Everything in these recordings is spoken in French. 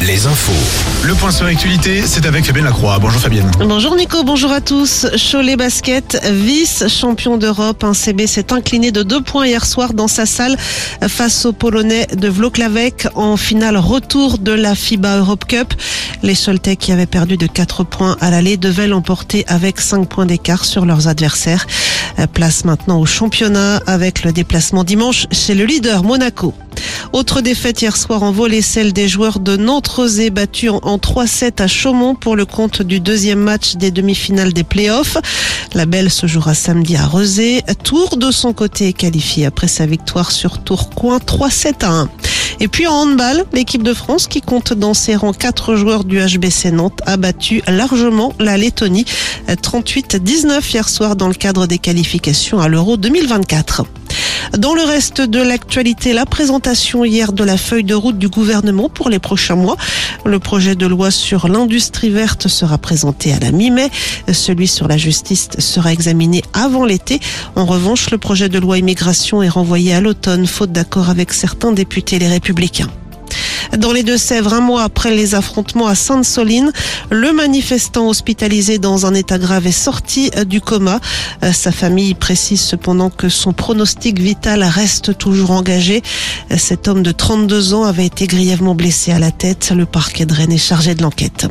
les infos. Le point sur l'actualité, c'est avec Fabienne Lacroix. Bonjour Fabienne. Bonjour Nico, bonjour à tous. Cholet Basket, vice-champion d'Europe. Un CB s'est incliné de deux points hier soir dans sa salle face aux Polonais de Vloklavek en finale retour de la FIBA Europe Cup. Les Choletais qui avaient perdu de 4 points à l'aller devaient l'emporter avec 5 points d'écart sur leurs adversaires. Place maintenant au championnat avec le déplacement dimanche chez le leader Monaco. Autre défaite hier soir en volée, celle des joueurs de Nantes-Rosé battus en 3-7 à Chaumont pour le compte du deuxième match des demi-finales des playoffs. La Belle se jouera samedi à Rezé. Tour de son côté est qualifié après sa victoire sur Tourcoing 3-7 à 1. Et puis en handball, l'équipe de France qui compte dans ses rangs quatre joueurs du HBC Nantes a battu largement la Lettonie 38-19 hier soir dans le cadre des qualifications à l'Euro 2024. Dans le reste de l'actualité, la présentation hier de la feuille de route du gouvernement pour les prochains mois. Le projet de loi sur l'industrie verte sera présenté à la mi-mai. Celui sur la justice sera examiné avant l'été. En revanche, le projet de loi immigration est renvoyé à l'automne, faute d'accord avec certains députés les républicains. Dans les Deux-Sèvres, un mois après les affrontements à Sainte-Soline, le manifestant hospitalisé dans un état grave est sorti du coma. Sa famille précise cependant que son pronostic vital reste toujours engagé. Cet homme de 32 ans avait été grièvement blessé à la tête. Le parquet de Rennes est chargé de l'enquête.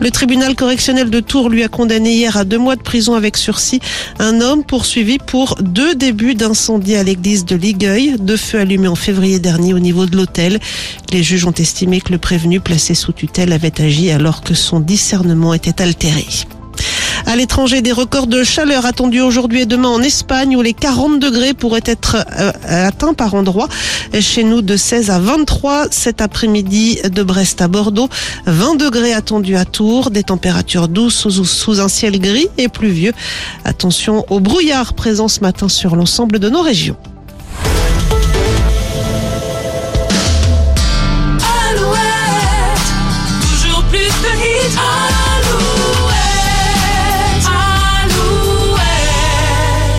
Le tribunal correctionnel de Tours lui a condamné hier à deux mois de prison avec sursis un homme poursuivi pour deux débuts d'incendie à l'église de Ligueuil, deux feux allumés en février dernier au niveau de l'hôtel. Les juges ont estimé que le prévenu placé sous tutelle avait agi alors que son discernement était altéré. À l'étranger, des records de chaleur attendus aujourd'hui et demain en Espagne où les 40 degrés pourraient être euh, atteints par endroits. Chez nous, de 16 à 23 cet après-midi de Brest à Bordeaux. 20 degrés attendus à Tours, des températures douces sous, sous un ciel gris et pluvieux. Attention au brouillard présent ce matin sur l'ensemble de nos régions.